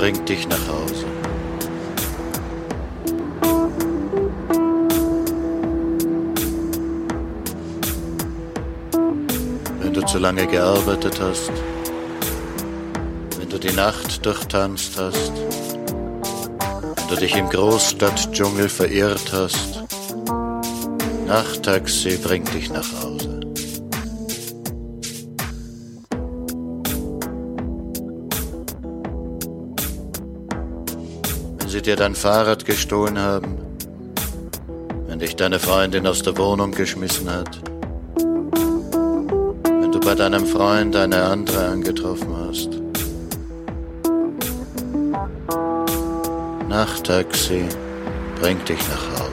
bringt dich nach Hause. Wenn du zu lange gearbeitet hast, wenn du die Nacht durchtanzt hast, wenn du dich im Großstadtdschungel verirrt hast, Nachttaxi bringt dich nach Hause. Dir dein Fahrrad gestohlen haben, wenn dich deine Freundin aus der Wohnung geschmissen hat, wenn du bei deinem Freund eine andere angetroffen hast. Nachttaxi bringt dich nach Hause.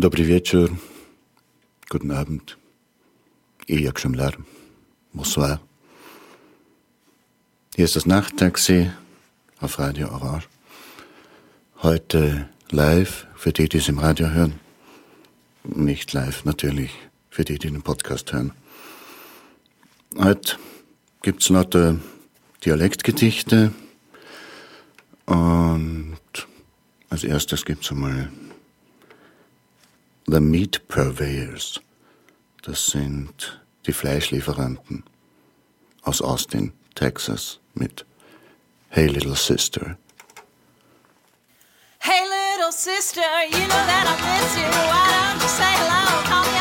Dobry wieczór, guten Abend, i jak Schemler, bonsoir. Hier ist das Nachttaxi auf Radio Orange. Heute live für die, die es im Radio hören. Nicht live, natürlich, für die, die den Podcast hören. Heute gibt's lauter Dialektgedichte und als erstes gibt's einmal The Meat Purveyors. Das sind die Fleischlieferanten aus Austin, Texas mit Hey Little Sister. Hey, little sister, you know that I miss you. Why don't you say hello?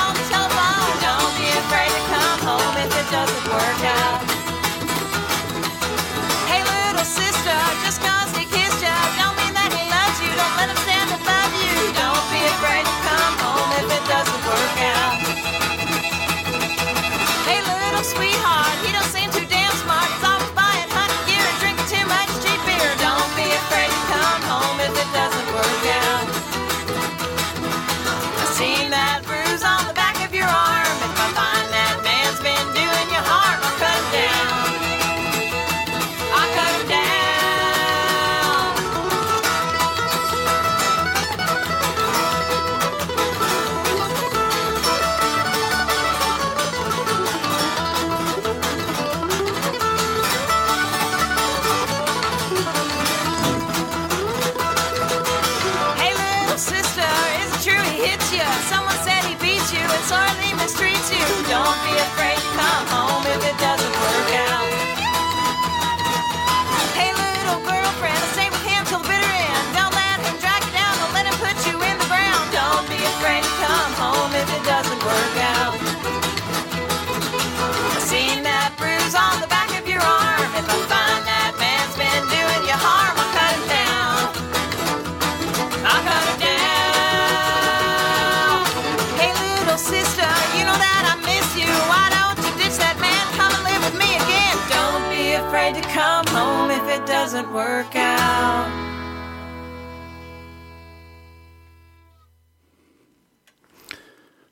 Doesn't work out.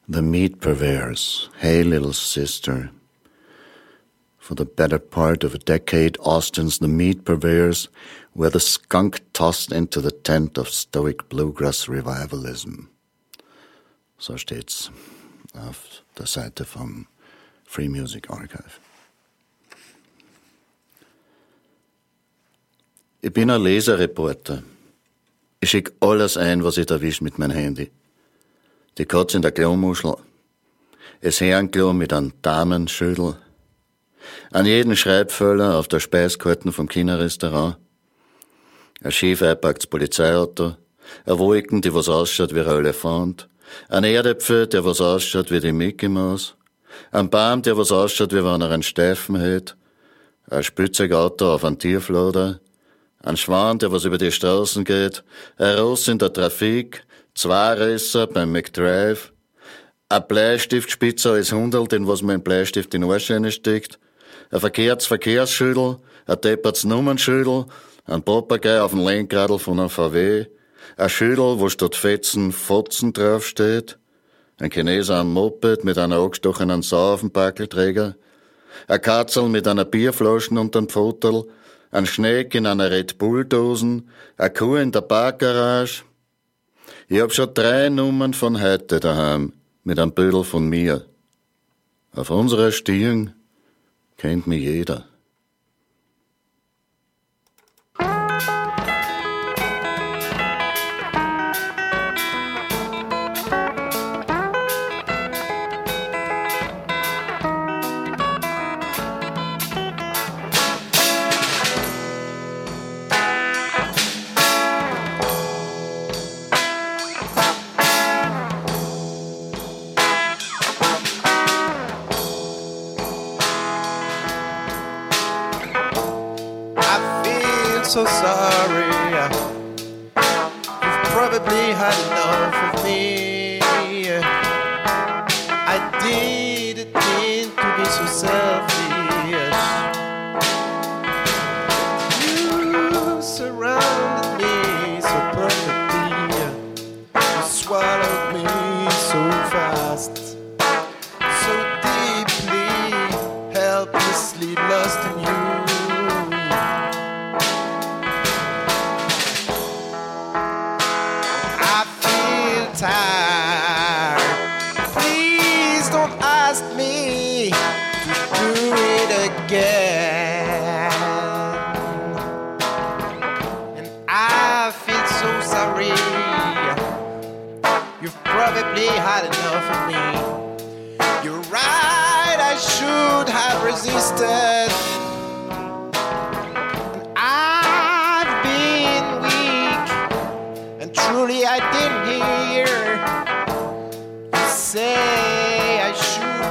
The Meat Purveyors, Hey Little Sister. For the better part of a decade, Austin's The Meat Purveyors were the skunk tossed into the tent of stoic bluegrass revivalism. So steht's auf der Seite vom Free Music Archive. Ich bin ein Leserreporter. Ich schick alles ein, was ich erwisch mit meinem Handy. Die Katze in der Klomuschel, es Herrenklo mit einem Damenschüttel, an jeden Schreibfüller auf der Speiskarte vom Kinderrestaurant, ein schief einpacktes Polizeiauto, ein Wolken, die was ausschaut wie ein Elefant, ein Erdäpfel, der was ausschaut wie die Mickey Maus, ein Baum, der was ausschaut wie wenn er einen Steifen hat, ein Spitzigauto auf einen Tierfloder, ein Schwan, der was über die Straßen geht, ein Ross in der Trafik, zwei Risser beim McDrive, ein Bleistiftspitzer als Hundel, den was man in Bleistift in Arsch steckt, ein verkehrtes Verkehrsschüttel, ein depperts Nummernschüttel, ein Papagei auf dem Lenkradl von einem VW, ein Schüttel, wo statt Fetzen Fotzen draufsteht, ein Chineser am Moped mit einer angestochenen Sau auf dem Backelträger, ein Katzel mit einer Bierflaschen unterm Pfotel, ein Schneck in einer Red Bull-Dosen, eine Kuh in der Parkgarage. Ich hab schon drei Nummern von heute daheim, mit einem Büdel von mir. Auf unserer Stirn kennt mich jeder.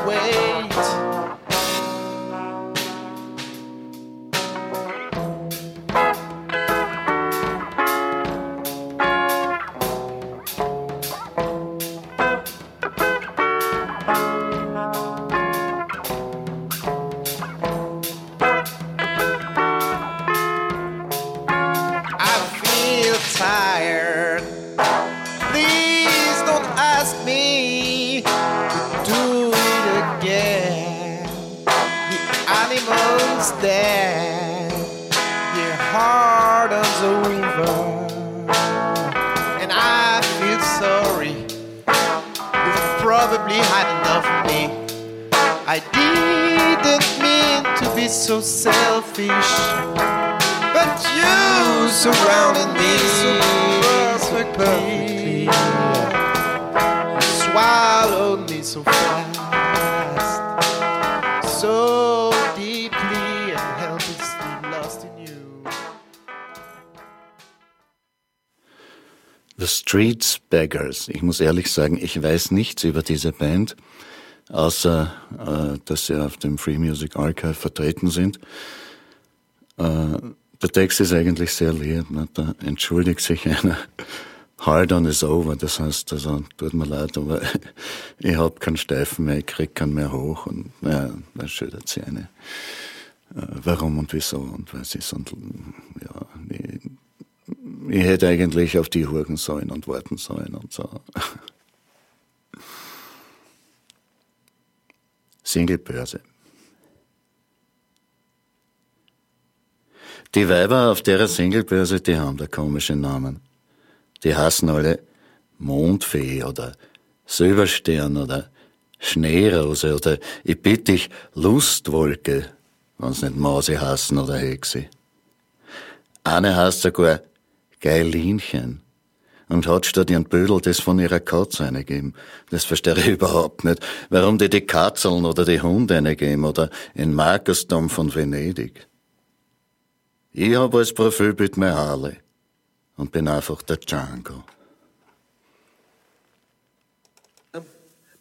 away. The Streets Beggars. Ich muss ehrlich sagen, ich weiß nichts über diese Band, außer äh, dass sie auf dem Free Music Archive vertreten sind. Äh, der Text ist eigentlich sehr lieb. Ne? Da entschuldigt sich einer. Hard on is over, das heißt, also tut mir leid, aber ich hab keinen Steifen mehr, ich krieg keinen mehr hoch und ja, da schüttet sie eine. Äh, warum und wieso und was ist und ja, ich, ich hätte eigentlich auf die hurgen sollen und warten sollen und so. Singlebörse. Die Weiber auf der Singlebörse, die haben da komische Namen. Die heißen alle Mondfee oder Silberstern oder Schneerose oder ich bitte dich Lustwolke, wenn's nicht Mause heißen oder Hexe. Eine heißt sogar Geilinchen und hat statt ihren Bödel das von ihrer Katze eingegeben. Das verstehe ich überhaupt nicht. Warum die die Katzeln oder die Hunde eingeben oder in Markusdom von Venedig. Ich hab als Profilbild mein Harley und bin einfach der Django.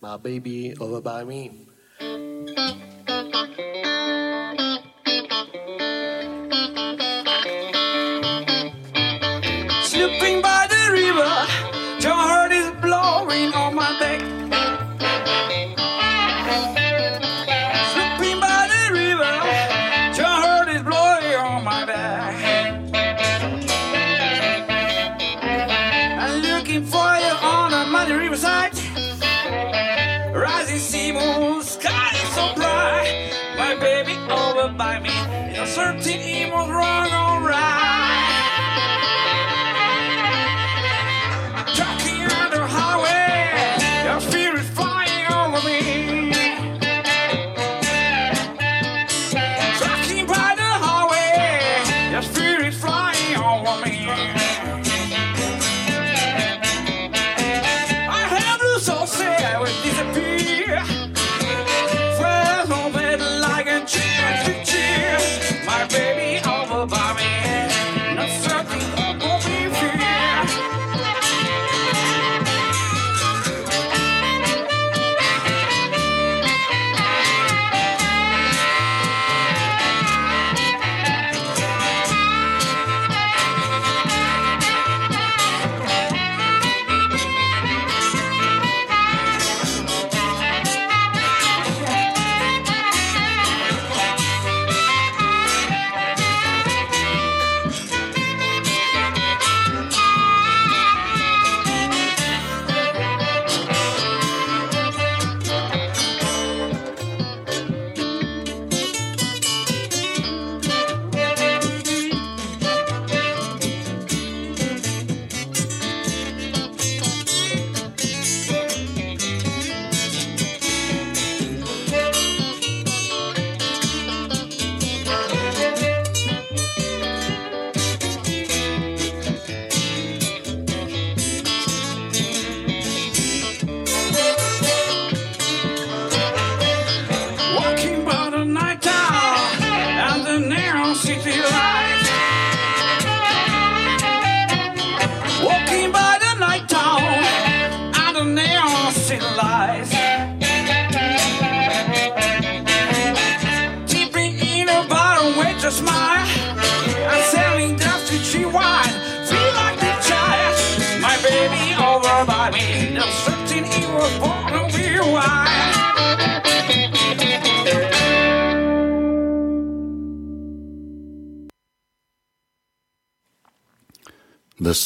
My baby over by me.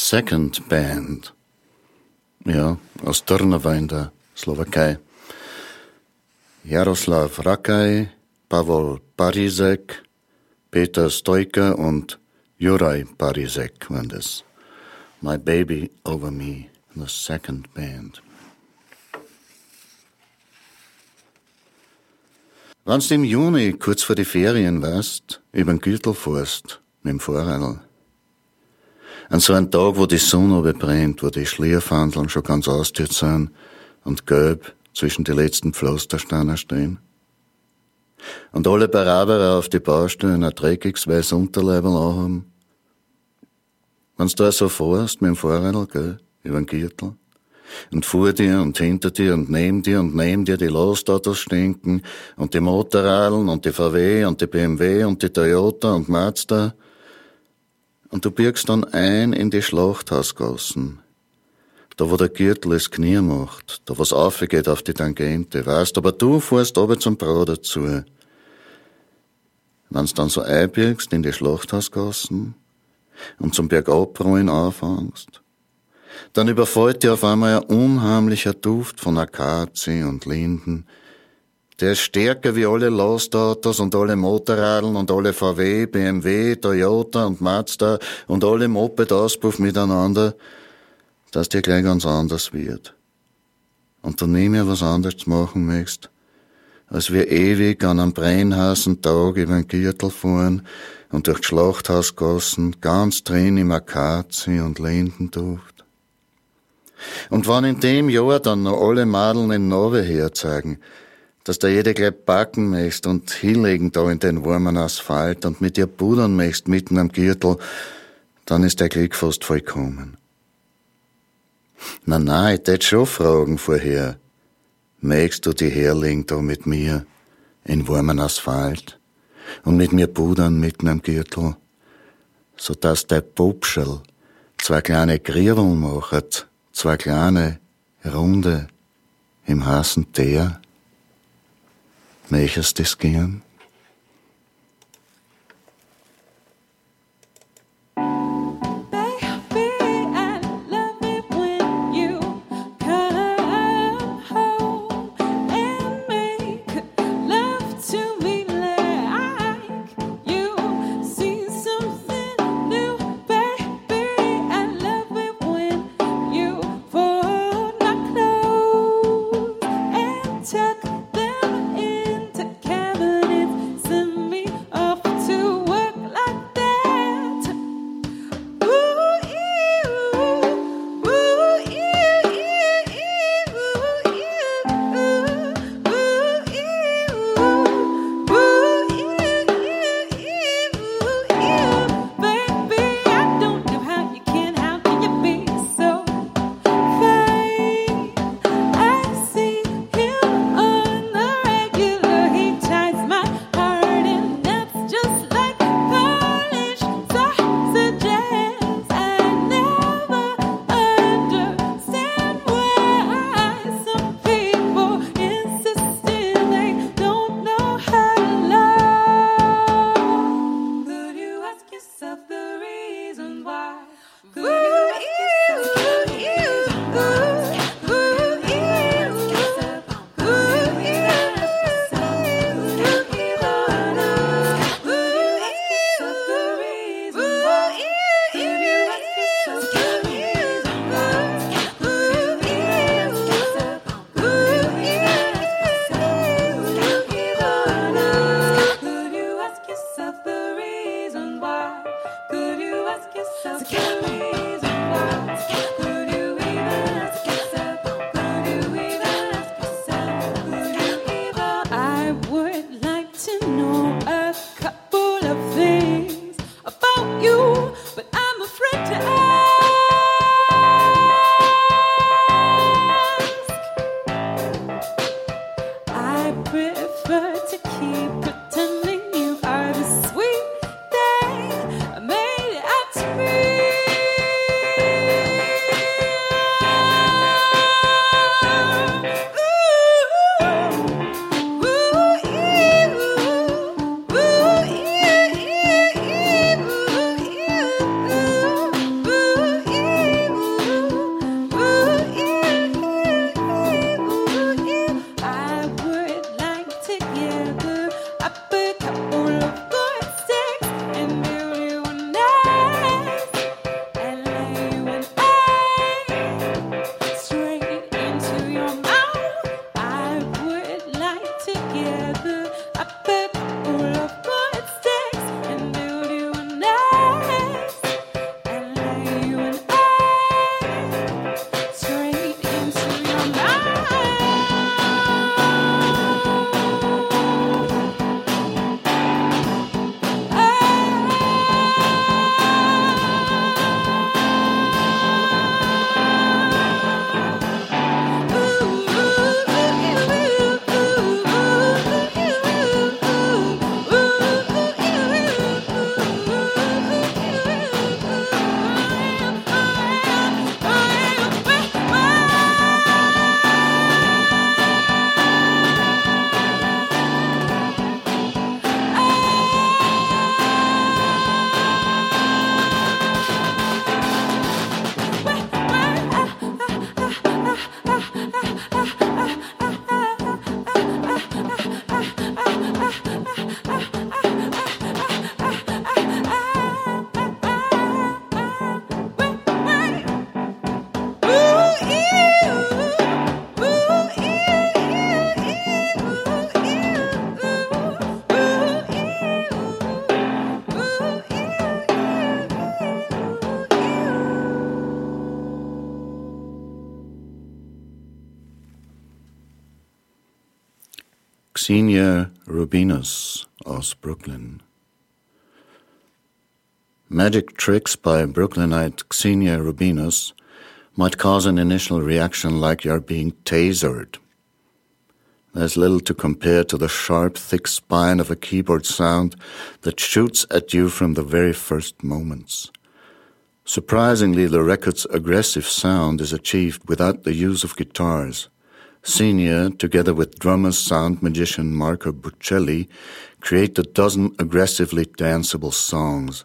Second Band. Ja, aus Trnava in der Slowakei. Jaroslav Rakaj, Pavol Parizek, Peter Stoiker und Juraj Parizek waren das. My Baby Over Me, The Second Band. Wenn's im Juni kurz vor die Ferien warst, übern Gürtel fährst, mit dem Fahrradl, an so einem Tag, wo die Sonne brennt, wo die Schlierfandeln schon ganz ausgetürzt sind und gelb zwischen die letzten Pflastersteine stehen. Und alle Baraberer auf die Baustellen ein dreckiges weiß Unterleibel anhaben. Wenn's da so fährst mit dem Fahrradl, gell, übern Gürtel, und vor dir und hinter dir und neben dir und neben dir die Lostautos stinken und die Motorradeln und die VW und die BMW und die Toyota und Mazda, und du birgst dann ein in die Schlachthausgassen. Da, wo der Gürtel das Knie macht, da, was aufgeht auf die Tangente, weißt, aber du fährst aber zum Brau dazu. Wenn's dann so einbirgst in die Schlachthausgassen und zum Bergabrollen anfängst, dann überfällt dir auf einmal ein unheimlicher Duft von Akazie und Linden, der ist stärker wie alle Lastautos und alle Motorradeln und alle VW, BMW, Toyota und Mazda und alle Moped-Auspuff miteinander, dass dir gleich ganz anders wird. Und du nie mehr was anderes machen möchtest, als wir ewig an einem brennheißen Tag über den Gürtel fahren und durch Schlachthausgassen ganz drin im Akazie und Lindenduft. Und wenn in dem Jahr dann noch alle Madeln in Nove herzeigen, dass da jede gleich backen möcht und hinlegen da in den warmen Asphalt und mit ihr pudern möcht mitten am Gürtel, dann ist der Glück fast vollkommen. Na, na, ich tät schon fragen vorher. Möchtst du die herlegen da mit mir in warmen Asphalt und mit mir pudern mitten am Gürtel, so dass der Pupschel zwei kleine Grierweln machet, zwei kleine, runde, im heißen Teer? Möchtest das gern? Xenia Rubinus aus Brooklyn. Magic tricks by Brooklynite Xenia Rubinus might cause an initial reaction like you're being tasered. There's little to compare to the sharp, thick spine of a keyboard sound that shoots at you from the very first moments. Surprisingly, the record's aggressive sound is achieved without the use of guitars. Senior, together with drummer sound magician Marco Buccelli, create a dozen aggressively danceable songs.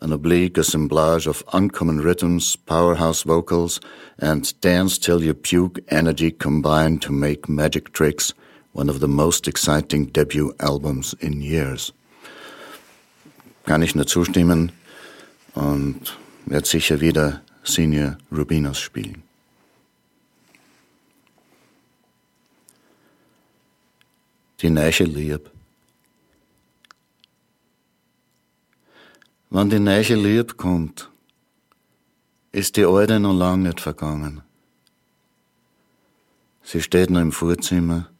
An oblique assemblage of uncommon rhythms, powerhouse vocals, and dance till you puke energy combine to make Magic Tricks one of the most exciting debut albums in years. Kann ich nur zustimmen und werde sicher wieder Senior Rubinos spielen. Die neue Liebe. Wenn die neue Liebe kommt, ist die alte noch lang nicht vergangen. Sie steht noch im Vorzimmer,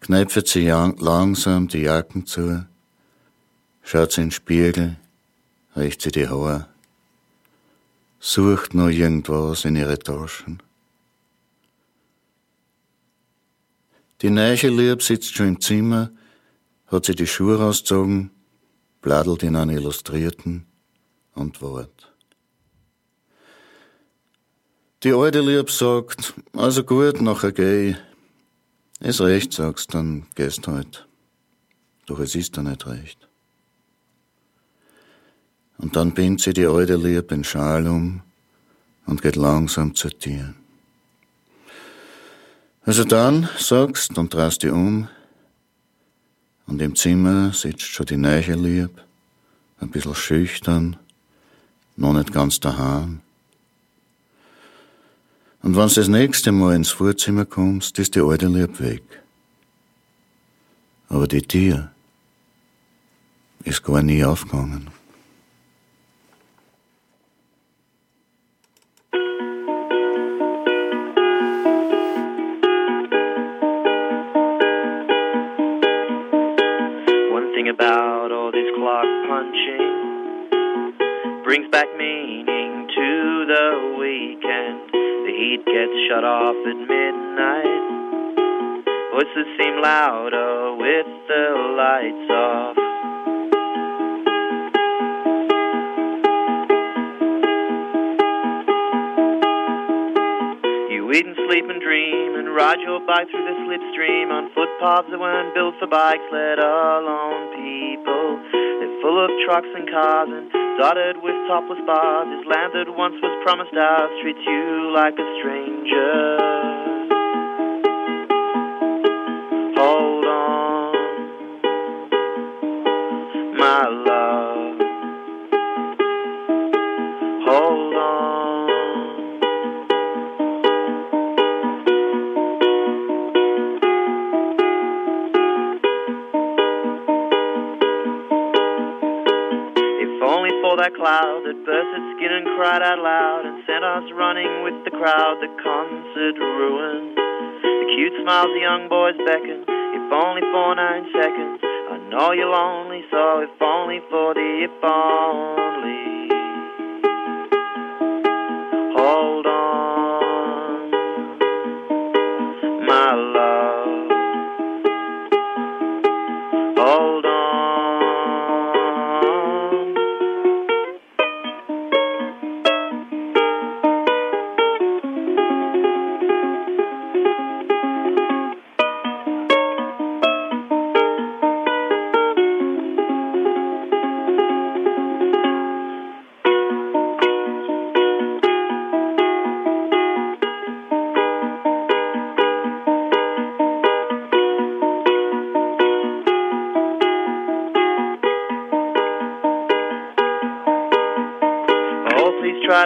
knöpft sie langsam die Jacken zu, schaut sie in den Spiegel, riecht sie die Haare, sucht noch irgendwas in ihre Taschen. Die neue Liebe sitzt schon im Zimmer, hat sie die Schuhe rausgezogen, bladelt in einen Illustrierten und wart. Die alte Liebe sagt, also gut, nachher geh. Ist recht, sagst, dann gehst halt. Doch es ist da nicht recht. Und dann bindet sie die alte Liebe den Schal um und geht langsam zu dir. Also dann sagst und drehst dich um und im Zimmer sitzt schon die neue Lieb, ein bisschen schüchtern, noch nicht ganz daheim. Und wenn du das nächste Mal ins Vorzimmer kommst, ist die alte Lieb weg. Aber die Tür ist gar nie aufgegangen. About all this clock punching brings back meaning to the weekend. The heat gets shut off at midnight. Voices seem louder with the lights off. You eat and sleep and dream and ride your bike through the slipstream on footpaths that weren't built for bikes, let alone people. They're full of trucks and cars and dotted with topless bars. This land that once was promised ours treats you like a stranger. Us running with the crowd, the concert ruined. The cute smiles the young boys beckon, if only for nine seconds. I know you're lonely, so if only for the if only.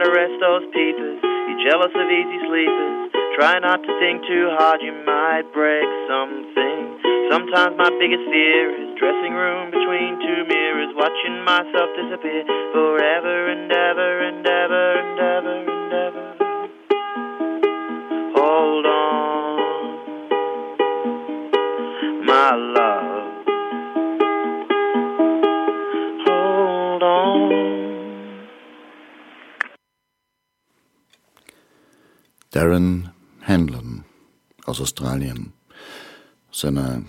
Please rest those peepers. You're jealous of easy sleepers. Try not to think too hard, you might break something. Sometimes my biggest fear is dressing room between two mirrors, watching myself disappear forever and ever and ever and ever and ever. Darren Hanlon aus Australien, seiner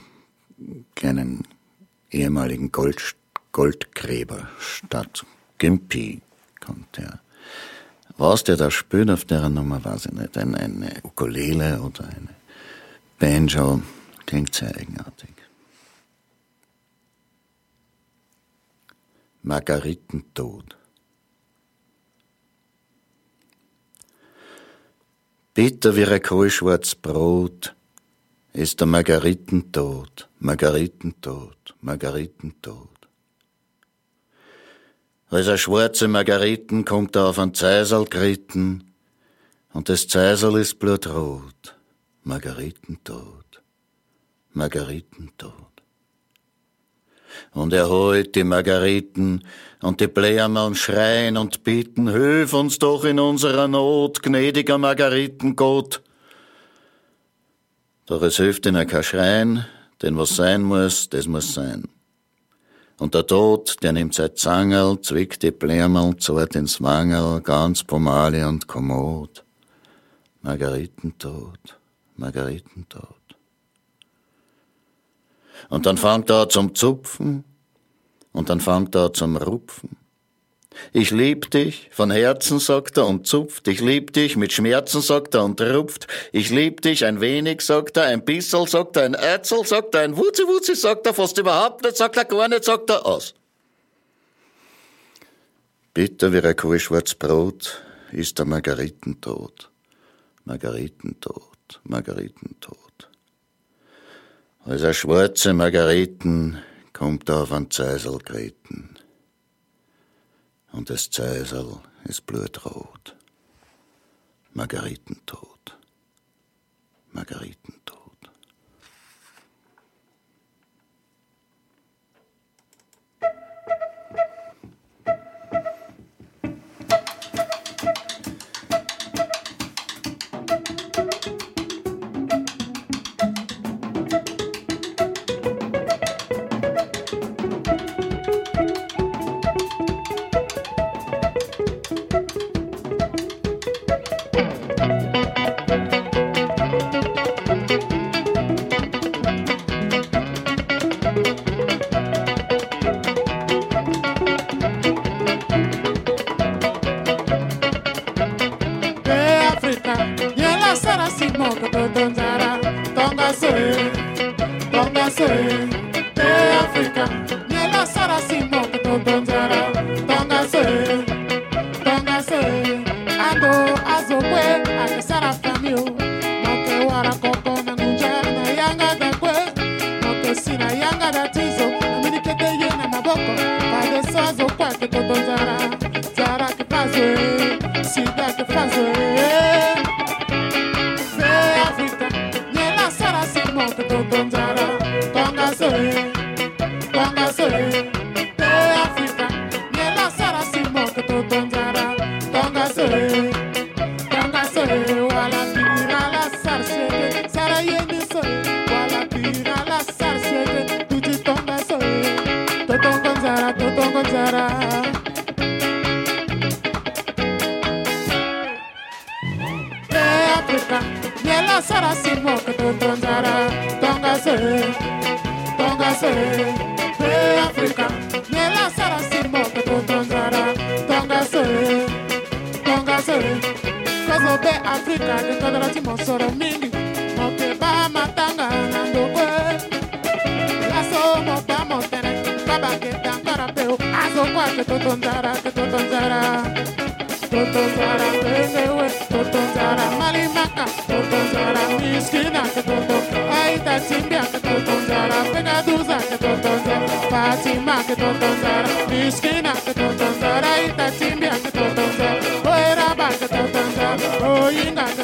kleinen ehemaligen Gold, Goldgräberstadt Gympie kommt er. Was der da spielt auf der Nummer, weiß ich nicht. Eine, eine Ukulele oder eine Banjo. Klingt sehr eigenartig. Margaritentod. Bitter wie ein kohlschwarz Brot ist der Margaritentod, Margaritentod, Margaritentod. Als eine schwarze Margariten kommt er auf ein Zeisel geritten und das Zeisel ist blutrot. Margaritentod, Margaritentod. Und er holt die Margariten und die Blähermann schreien und bieten, hilf uns doch in unserer Not, gnädiger Margaritengott. Doch es hilft ihnen kein Schreien, denn was sein muss, das muss sein. Und der Tod, der nimmt sein Zangel, zwickt die Blämerl, zart ins Wangel, ganz Pomale und Kommod. Margaritentod, Margaritentod. Und dann fängt er zum Zupfen, und dann fängt er zum Rupfen. Ich lieb dich, von Herzen, sagt er und zupft. Ich lieb dich, mit Schmerzen, sagt er und rupft. Ich lieb dich, ein wenig, sagt er, ein bissel, sagt er, ein Ätzel, sagt er, ein Wutzi, Wutzi, sagt er, fast überhaupt nicht, sagt er, gar nicht, sagt er, aus. Bitter wie ein kohlschwarz Brot ist der Margaritentod. Margaritentod, Margaritentod. Als eine schwarze Margariten kommt auf ein Zeisel geritten und das Zeisel ist blutrot. Margaritentod. Margaritentod. that I deserve. Kadara timo soro mingi, moke ba matanga na ndokwe. Laso mo ba mo tere, baba ke tankara peo, azo kwa ke totonzara, ke totonzara. Totonzara wewe, totonzara malimaka, totonzara miskina ke toto, aita chimbia ke totonzara, pegaduza ke totonzara, Fatima ke totonzara, miskina ke totonzara, aita chimbia ke totonzara, oeraba ke totonzara, oyinga ke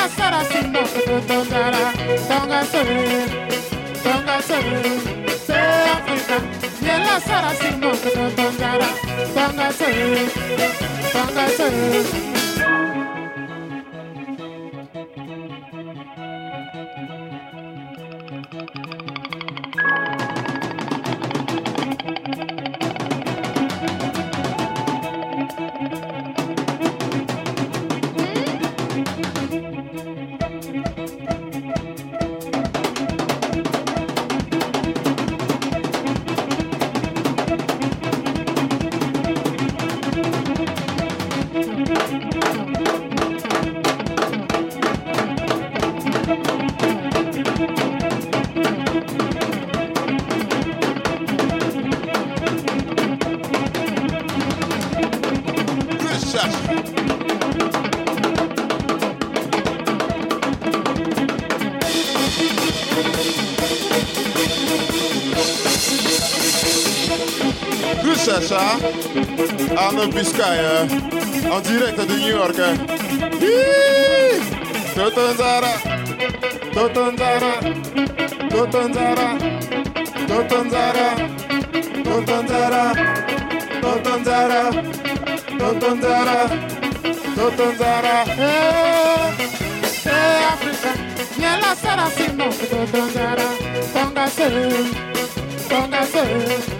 sara sara simba tongara tonga sere tonga sere se africa yela sara simba tongara tonga sere tonga sere Arnaud Biscaya, en direct de New York. Totonzara, Totonzara, Totonzara, Totonzara, Totonzara, Totonzara, Totonzara, Totonzara. Hey, Africa, niela sara simo. Tongara, tonga se, tonga.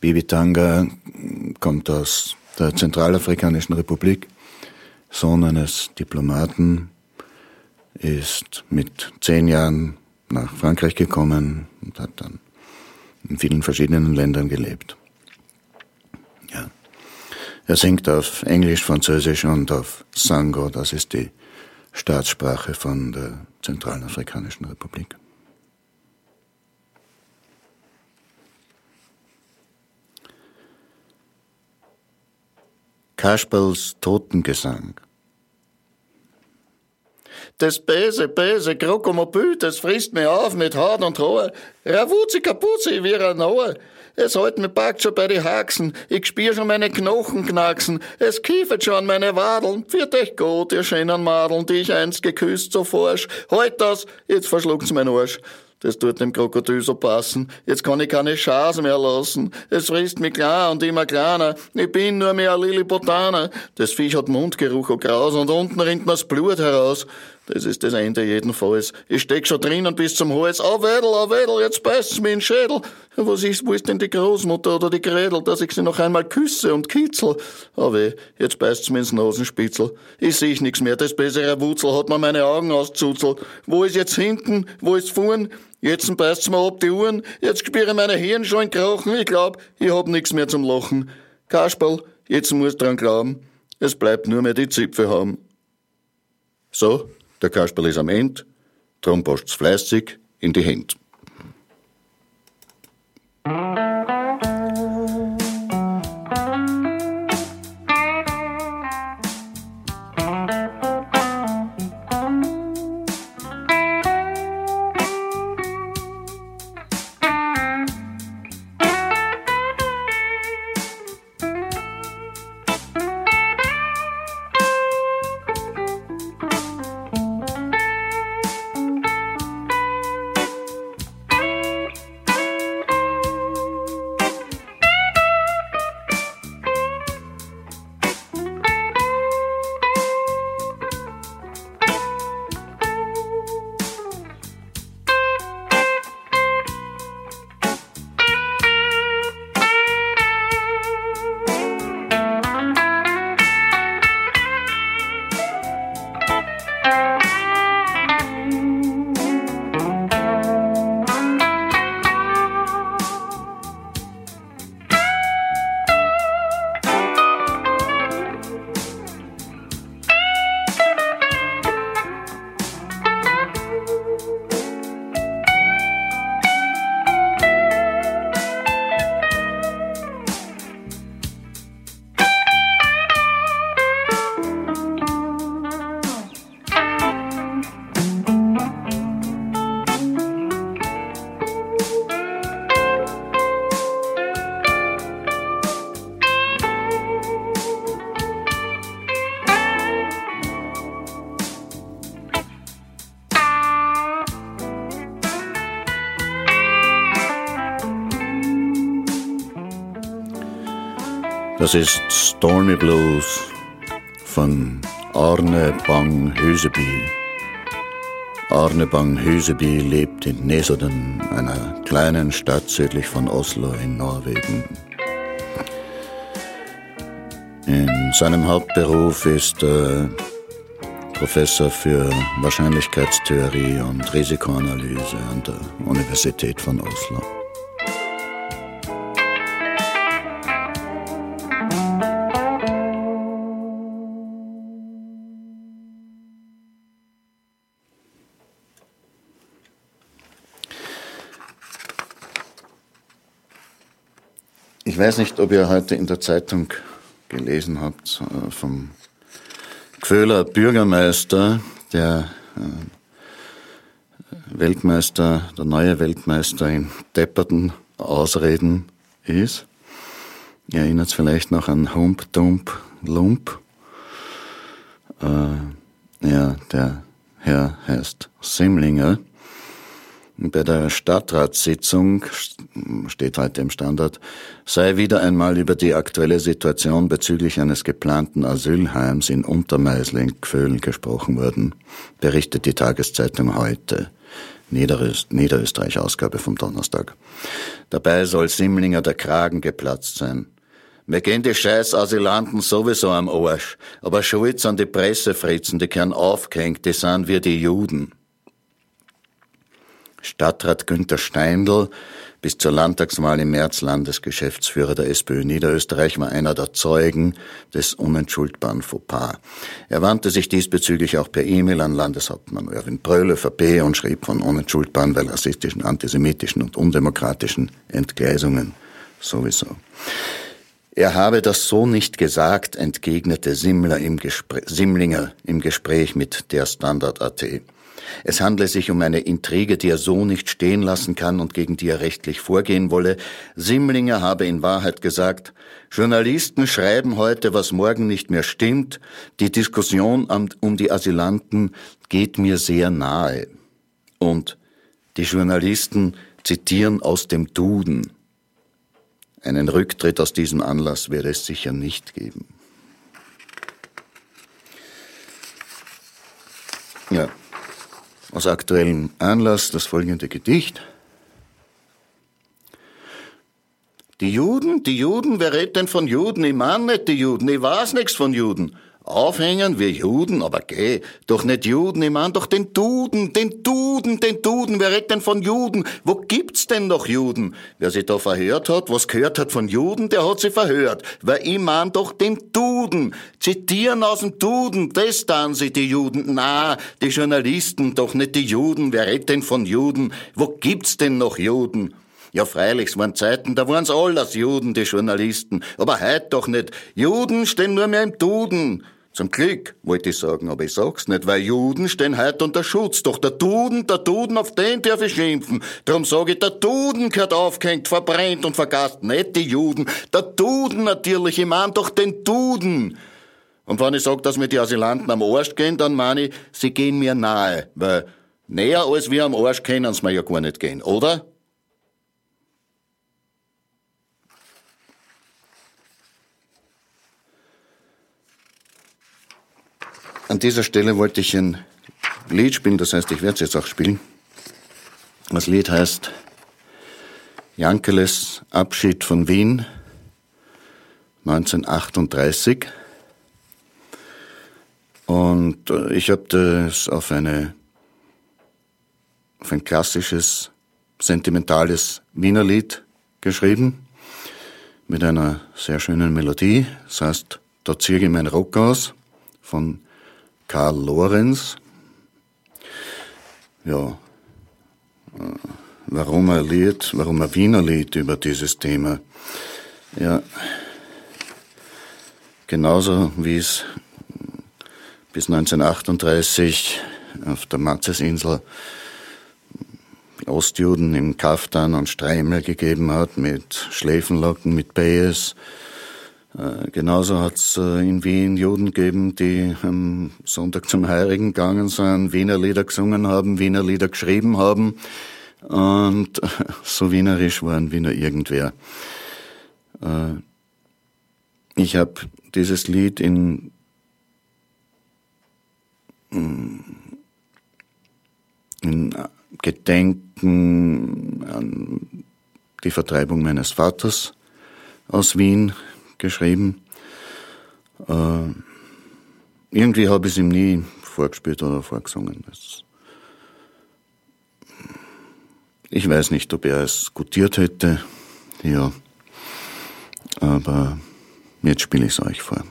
Bibitanga kommt aus der Zentralafrikanischen Republik, Sohn eines Diplomaten, ist mit zehn Jahren nach Frankreich gekommen und hat dann in vielen verschiedenen Ländern gelebt. Ja. Er singt auf Englisch, Französisch und auf Sango, das ist die Staatssprache von der Zentralafrikanischen Republik. Kasperls Totengesang. Das böse, böse Krokomobül, das frisst mir auf mit Haut und Haar. Ravuzzi Kapuzi wie Noah. Es hält mir packt schon bei die Haxen. Ich spür schon meine Knochen knacksen. Es kiefert schon meine Wadeln. Wird euch gut, ihr schönen Madeln, die ich einst geküsst so forsch. Halt das, jetzt verschluckt's mein Arsch. Das tut dem Krokodil so passen. Jetzt kann ich keine Chance mehr lassen. Es frisst mich klar und immer kleiner. Ich bin nur mehr Lilliputaner. Das Viech hat Mundgeruch und Graus und unten rinnt mir's Blut heraus. Das ist das Ende jedenfalls. Ich steck schon drinnen bis zum Hals. Au Wedel, au Wedel, jetzt beißt's mir in den Schädel. Was ist, wo ist denn die Großmutter oder die Gredel, dass ich sie noch einmal küsse und kitzel? Oh weh, jetzt beißt's mir ins Nasenspitzel. Ich seh nix mehr, das bessere Wutzel hat mir meine Augen auszuzelt. Wo ist jetzt hinten, wo ist vorn? Jetzt beißt's mir ab die Uhren, jetzt spüre meine Hirn schon krochen. Ich glaub, ich hab nix mehr zum Lachen. Kasperl, jetzt musst dran glauben, es bleibt nur mehr die Zipfe haben. So, der Kasperl ist am Ende, drum passt's fleißig in die Hände. Das ist Stormy Blues von Arne Bang Hüseby. Arne Bang Hüseby lebt in Nesodden, einer kleinen Stadt südlich von Oslo in Norwegen. In seinem Hauptberuf ist er Professor für Wahrscheinlichkeitstheorie und Risikoanalyse an der Universität von Oslo. Weiß nicht, ob ihr heute in der Zeitung gelesen habt äh, vom Gföhler Bürgermeister, der äh, Weltmeister, der neue Weltmeister in depperten Ausreden ist. Ihr erinnert vielleicht noch an Hump, Dump, Lump. Äh, ja, der Herr heißt Simlinger. Bei der Stadtratssitzung steht heute im Standard, sei wieder einmal über die aktuelle Situation bezüglich eines geplanten Asylheims in Untermeisling, Gföhl gesprochen worden, berichtet die Tageszeitung heute. Niederöst Niederösterreich-Ausgabe vom Donnerstag. Dabei soll Simlinger der Kragen geplatzt sein. Wir gehen die scheiß Asylanten sowieso am Arsch, aber schuld sind die Pressefritzen, die können aufgehängt, die sind wir die Juden. Stadtrat Günther Steindl, bis zur Landtagswahl im März Landesgeschäftsführer der SPÖ Niederösterreich, war einer der Zeugen des unentschuldbaren Fauxpas. Er wandte sich diesbezüglich auch per E-Mail an Landeshauptmann Erwin Bröll, ÖVP, und schrieb von unentschuldbaren, weil rassistischen, antisemitischen und undemokratischen Entgleisungen sowieso. Er habe das so nicht gesagt, entgegnete Simmler im Gespräch, Simlinger im Gespräch mit der Standard.at. Es handle sich um eine Intrige, die er so nicht stehen lassen kann und gegen die er rechtlich vorgehen wolle. Simlinger habe in Wahrheit gesagt, Journalisten schreiben heute, was morgen nicht mehr stimmt. Die Diskussion um die Asylanten geht mir sehr nahe. Und die Journalisten zitieren aus dem Duden. Einen Rücktritt aus diesem Anlass werde es sicher nicht geben. Ja, aus aktuellem Anlass das folgende Gedicht. Die Juden, die Juden, wer redet denn von Juden? Ich meine nicht die Juden, ich weiß nichts von Juden. Aufhängen wir Juden, aber geh, doch nicht Juden, ich mein doch den Duden, den Duden, den Duden, wer redet denn von Juden? Wo gibt's denn noch Juden? Wer sich da verhört hat, was gehört hat von Juden, der hat sich verhört, weil ich mein doch den Duden. Zitieren aus dem Duden, das dann sie die Juden. Na, die Journalisten, doch nicht die Juden, wer redet denn von Juden? Wo gibt's denn noch Juden? Ja, freilich, es waren Zeiten, da waren's alles Juden, die Journalisten. Aber heut doch nicht. Juden stehen nur mehr im Duden. Zum Glück, wollte ich sagen, aber ich sag's nicht, weil Juden stehen heut unter Schutz. Doch der Duden, der Duden, auf den darf ich schimpfen. Darum sage ich, der Duden gehört aufgehängt, verbrennt und vergast, nicht die Juden. Der Duden natürlich, ich mein doch den Duden. Und wenn ich sag, dass mir die Asylanten am Arsch gehen, dann meine ich, sie gehen mir nahe, weil näher als wir am Arsch können sie mir ja gar nicht gehen, oder? An dieser Stelle wollte ich ein Lied spielen, das heißt, ich werde es jetzt auch spielen. Das Lied heißt Jankeles Abschied von Wien 1938. Und äh, ich habe das auf, eine, auf ein klassisches, sentimentales Wiener Lied geschrieben, mit einer sehr schönen Melodie. Das heißt, da ziehe ich meinen Rock aus von Karl Lorenz. Ja, äh, warum ein Lied, warum ein Wiener Lied über dieses Thema? Ja, genauso wie es bis 1938 auf der Matzesinsel Ostjuden im Kaftan und Streimel gegeben hat, mit Schläfenlocken, mit Bayes, äh, genauso hat es äh, in Wien Juden gegeben, die am Sonntag zum Heiligen gegangen sind, Wiener Lieder gesungen haben, Wiener Lieder geschrieben haben. Und so wienerisch waren Wiener irgendwer. Äh, Ich habe dieses Lied in in Gedenken an die Vertreibung meines Vaters aus Wien geschrieben. Äh, irgendwie habe ich es ihm nie vorgespielt oder vorgesungen. Das ich weiß nicht, ob er es gutiert hätte. Ja. Aber jetzt spiele ich es euch vor.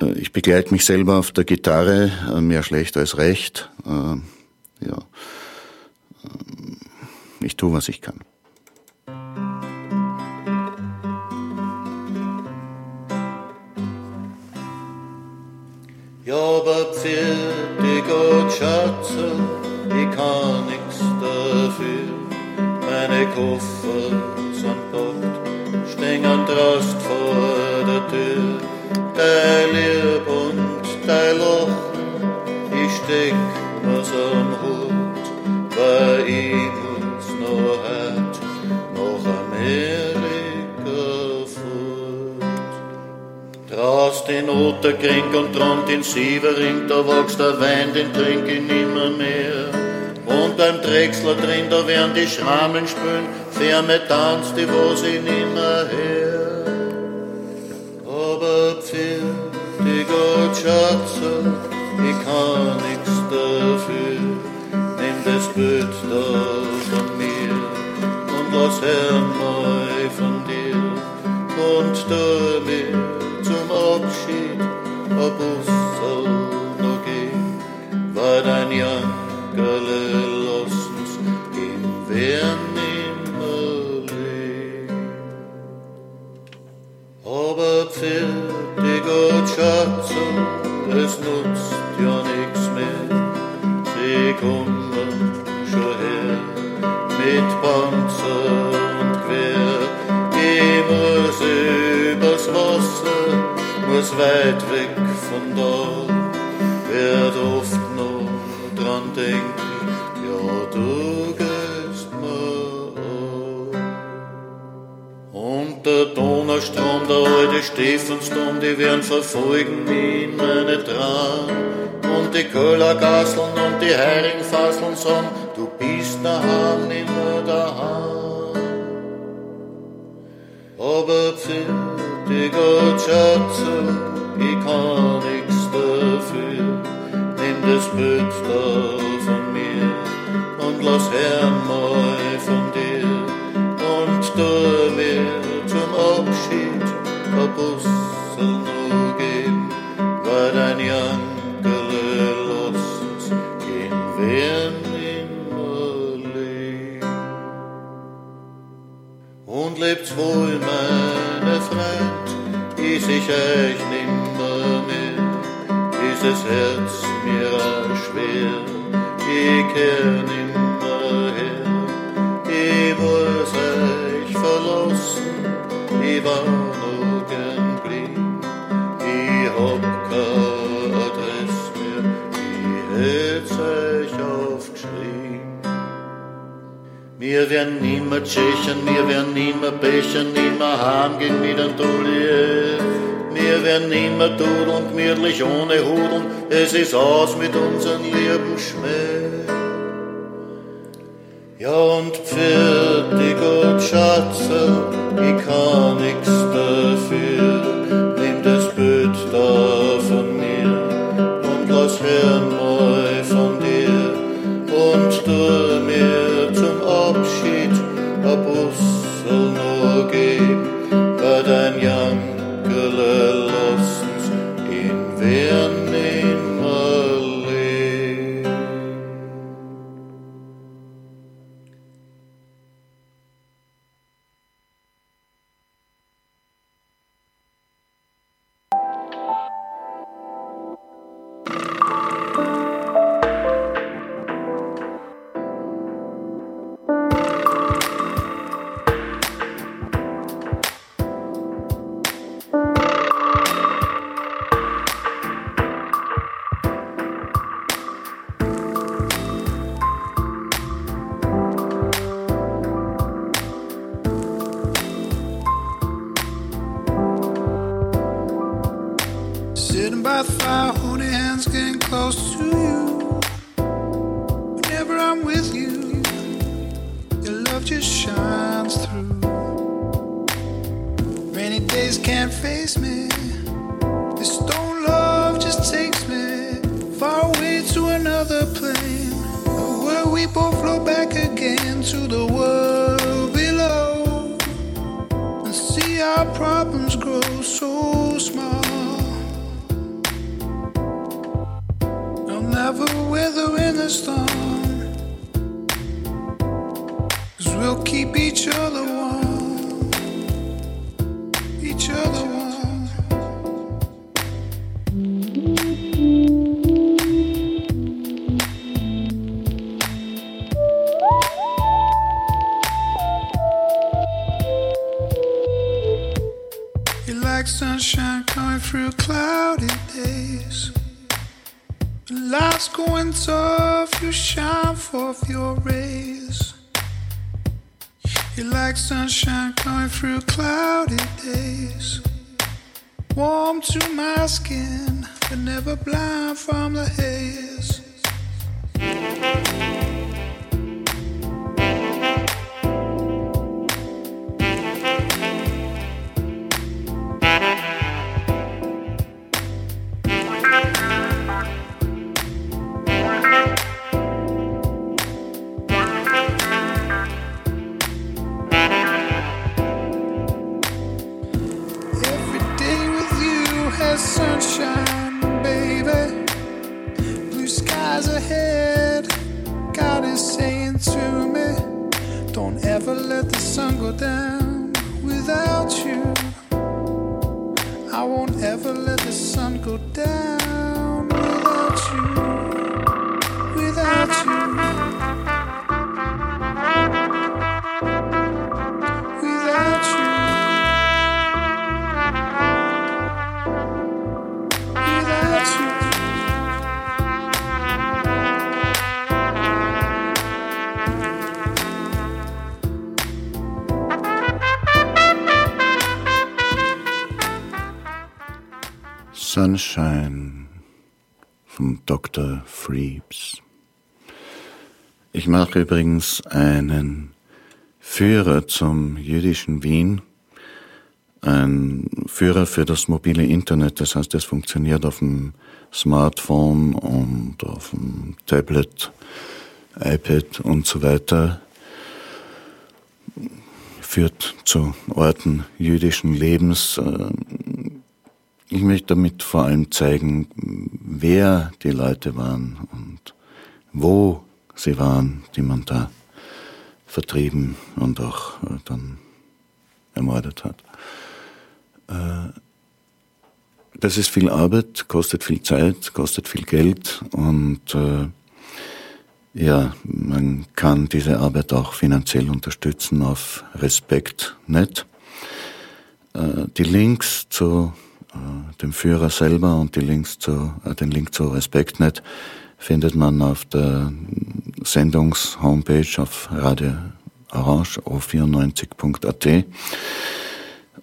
Äh, Ich begleite mich selber auf der Gitarre, äh, mehr schlecht als recht. Äh, Ja. Ich tue, was ich kann. Ja, aber Pferde, Gott, Schatze, ich kann nix dafür. Meine Koffer sind packt, stehen an Drast vor der Tür. Dein Lieb und dein Lachen, ich steck mir's am Drast den Otterkring und dran den Sievering, da wächst der Wein, den trink ich nimmer mehr. Und beim Drechsler drin, da werden die Schrammeln spülen, Ferne tanzt die, wo sie nimmer her. Aber Pferde, Gott, Schatze, ich kann nix dafür. Nimm das Bild da von mir und lass Herrn neu von dir und tu Abschied ein Bussel noch gehen, weil dein Jankerle lassens in wer nimmer leben. Aber Pferde, Gott, Schatze, es nutzt ja nix mehr. Sie kommen schon her mit Panzer und Quer. Ich muss übers Wasser, muss weit weg von da. Werd oft noch dran denken, ja, du gehst mir an. Und der Donaustrom, der alte Stephansdom, die werden verfolgen mich in meine Tran. Und die Köllergasseln und die Heringfasseln sagen, du bist daheim, nimmer daheim. Aber Pferde, Gott, Schatze, ich kann nix dafür. Nimm das Bild da von mir und lass Herrn mal von dir und tu mir zum Abschied ein Bussel nur geben, weil dein Jankerle lassens gehen wir nimmer leben. Und lebt's wohl, meine Freund, is ich euch nimmer mehr, dieses Herz mir schwer, ich kehr nimmer her, ich muss euch verlassen, ich war noch gern blieb, ich hab keine Adresse mehr, ich hätt's euch aufgeschrieben. Wir werden nimmer tschechen, wir werden nimmer bechen, nimmer heimgehen mit einem Dulli. Wir werden nimmer dudeln, gemütlich ohne Hudeln, es ist aus mit unseren lieben Schmäh. Ja und Pferde, Gott, Schatze, ich kann nix going tough, you shine forth your rays. You're like sunshine coming through cloudy days. Warm to my skin, but never blind from the haze. Sunshine von Dr. Freebs. Ich mache übrigens einen Führer zum jüdischen Wien, ein Führer für das mobile Internet, das heißt, es funktioniert auf dem Smartphone und auf dem Tablet, iPad und so weiter, führt zu Orten jüdischen Lebens. Äh, Ich möchte damit vor allem zeigen, wer die Leute waren und wo sie waren, die man da vertrieben und auch äh, dann ermordet hat. Äh, Das ist viel Arbeit, kostet viel Zeit, kostet viel Geld und äh, ja, man kann diese Arbeit auch finanziell unterstützen auf Respekt.net. Die Links zu dem Führer selber und zu, äh, den Link zu Respekt.net findet man auf der Sendungs-Homepage auf Radio Orange o94.at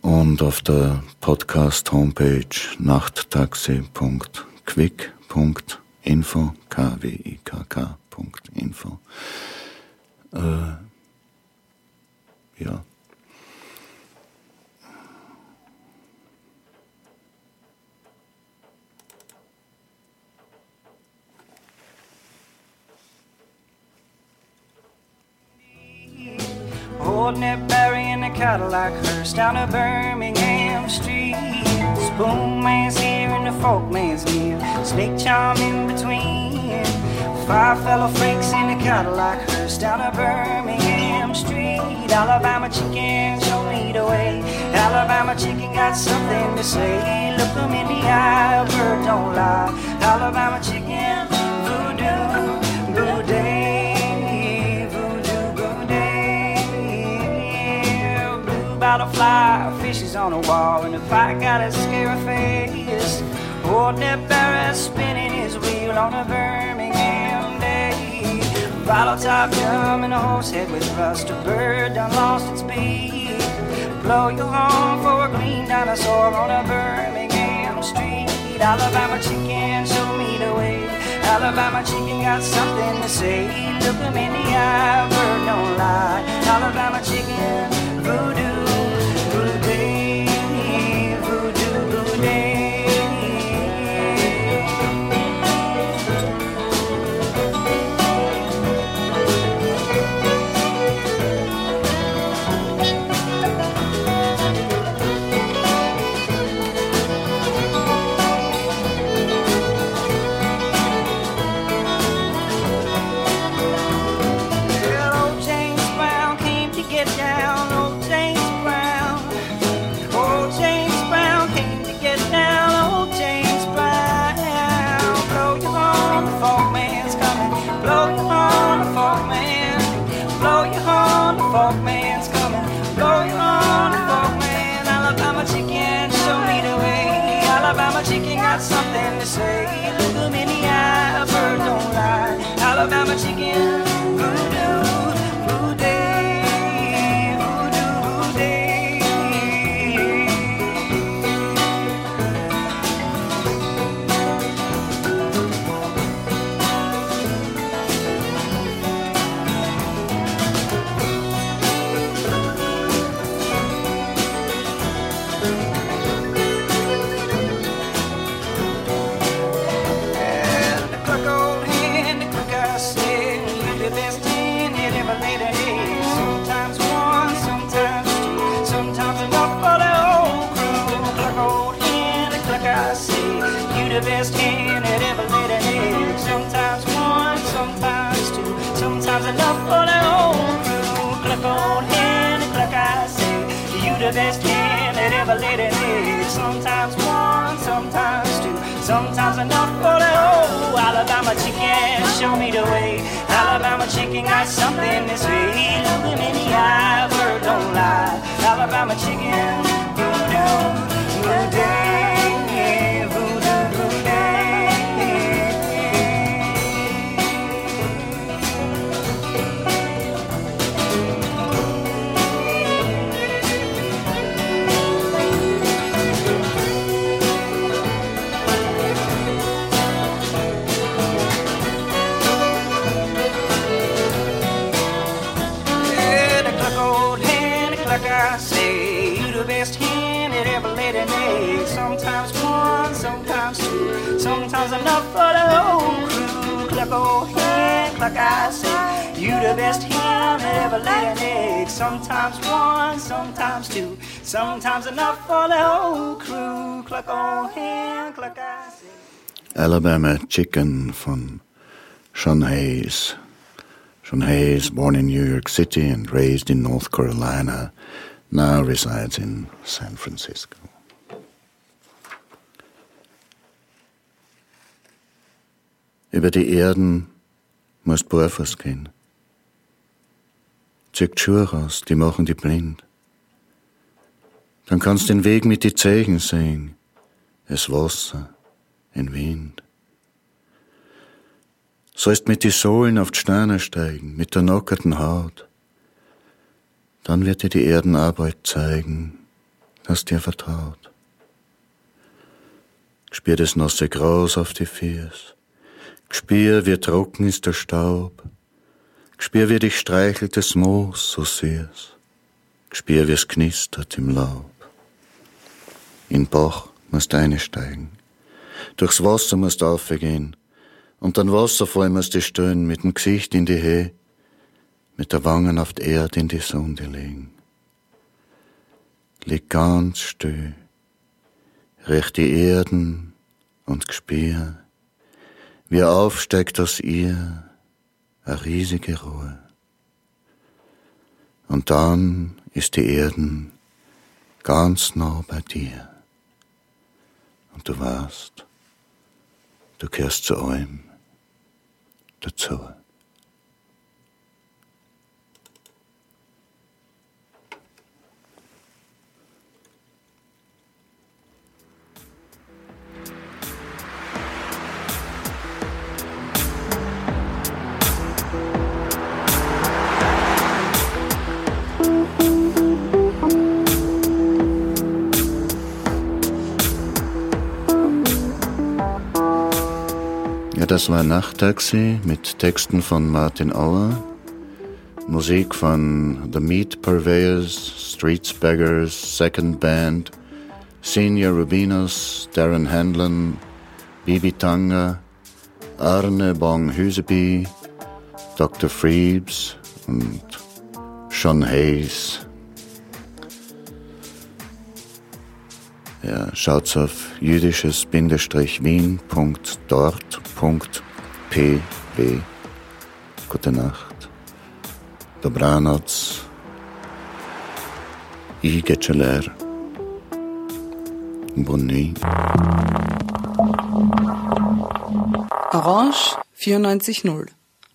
und auf der Podcast-Homepage nachttaxi.quick.info kwikk.info äh, ja. Holding it Barry in a Cadillac hearse down to Birmingham Street. Spoon man's here and the folk man's near. Snake charm in between. Five fellow freaks in a Cadillac hearse down to Birmingham Street. Alabama chicken, show me the way. Alabama chicken got something to say. Look 'em in the eye, a bird don't lie. Alabama chicken, Blue butterfly, fishes on the wall, and the fight got a scary face. Old Ned Barrett spinning his wheel on a Birmingham day. Bottle top drum and a horse head with rust. A bird done lost its beat. Blow your horn for a green dinosaur on a Birmingham street. Alabama chicken, show me the way. Alabama chicken got something to say. Look 'em in the eye, bird don't lie. Alabama chicken, voodoo, Chicken von Sean Hayes. Sean Hayes, born in New York City and raised in North Carolina, now resides in San Francisco. Über die Erden musst barfuß gehen. Die Schuhe raus, die machen die blind. Dann kannst den Weg mit die Zeichen sehen. Es Wasser, ein Wind. Sollst mit die Sohlen auf die Sterne steigen, mit der nockerten Haut. Dann wird dir die Erdenarbeit zeigen, das dir vertraut. Gespür das nasse Gras auf die Fiers. Gespür, wie trocken ist der Staub. Gespür, wie dich streichelt das Moos so süß. Gespür, wie es knistert im Laub. In Bach musst einsteigen. Durchs Wasser musst aufgehen. Und dann musst du stehen, mit dem Gesicht in die Höhe, mit der Wangen auf die Erde in die Sonne legen. Lieg ganz still, recht die Erden und gespür, wie aufsteigt aus ihr eine riesige Ruhe. Und dann ist die Erden ganz nah bei dir. Und du weißt, du gehörst zu allem to całe. Ja, das war Nachttaxi mit Texten von Martin Auer, Musik von The Meat Purveyors, Streets Beggars, Second Band, Senior Rubinos, Darren Handlin, Bibi Tanga, Arne Bong Hüseby, Dr. Freebs und Sean Hayes. Ja, schaut's auf jüdisches-wien.dort.pb. Gute Nacht. Dobranoc. I Geceler. Bonne nuit. Orange 94.0,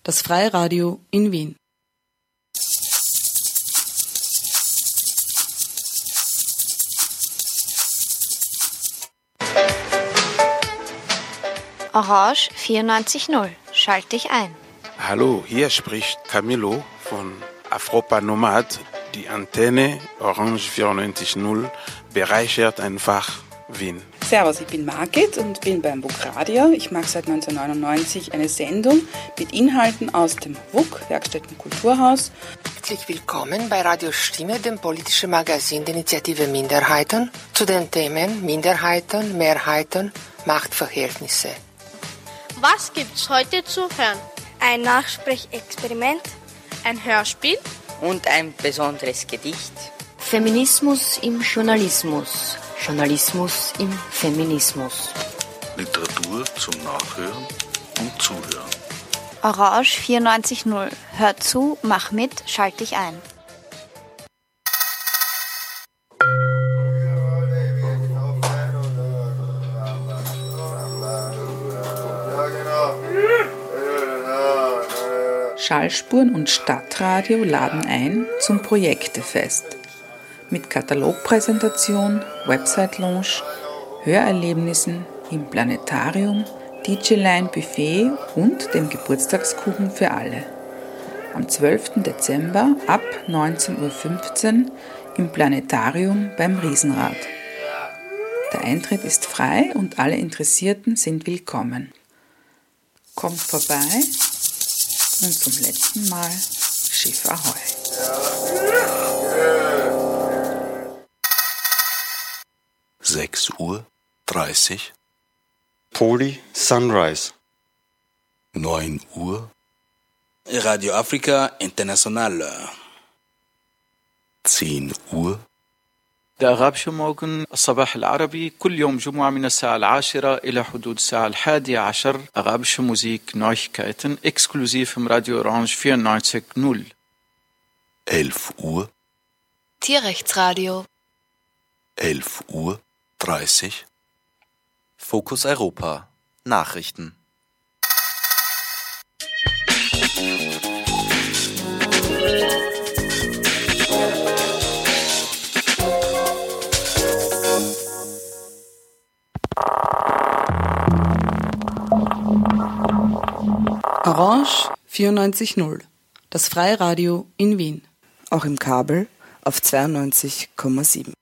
das Freiradio in Wien. Orange 94.0. Schalt dich ein. Hallo, hier spricht Camilo von Afropa Nomad. Die Antenne Orange 94.0 bereichert einfach Wien. Servus, ich bin Margit und bin beim WUK Radio. Ich mache seit 1999 eine Sendung mit Inhalten aus dem WUK, Werkstätten Kulturhaus. Herzlich willkommen bei Radio Stimme, dem politischen Magazin der Initiative Minderheiten, zu den Themen Minderheiten, Mehrheiten, Machtverhältnisse. Was gibt's heute zu hören? Ein Nachsprechexperiment, ein Hörspiel und ein besonderes Gedicht. Feminismus im Journalismus. Journalismus im Feminismus. Literatur zum Nachhören und Zuhören. Orange 94.0. Hör zu, mach mit, schalt dich ein. Schallspuren und Stadtradio laden ein zum Projektefest mit Katalogpräsentation, Website-Launch, Hörerlebnissen im Planetarium, DJ-Line-Buffet und dem Geburtstagskuchen für alle. Am 12. Dezember ab 19.15 Uhr im Planetarium beim Riesenrad. Der Eintritt ist frei und alle Interessierten sind willkommen. Kommt vorbei und zum letzten Mal Schiff Ahoi. Sechs Uhr dreißig. Poli Sunrise. Neun Uhr. Radio Afrika International. Zehn Uhr. ده غابش موغن الصباح العربي كل يوم جمعة من الساعة العاشرة إلى حدود الساعة الحادية عشر غابش موزيك Neuigkeiten exklusiv im Radio Orange 94.0 11 Uhr. Tierrechtsradio. 11 Uhr 30. Fokus Europa. Nachrichten. Orange 94.0, das Freiradio in Wien. Auch im Kabel auf 92,7.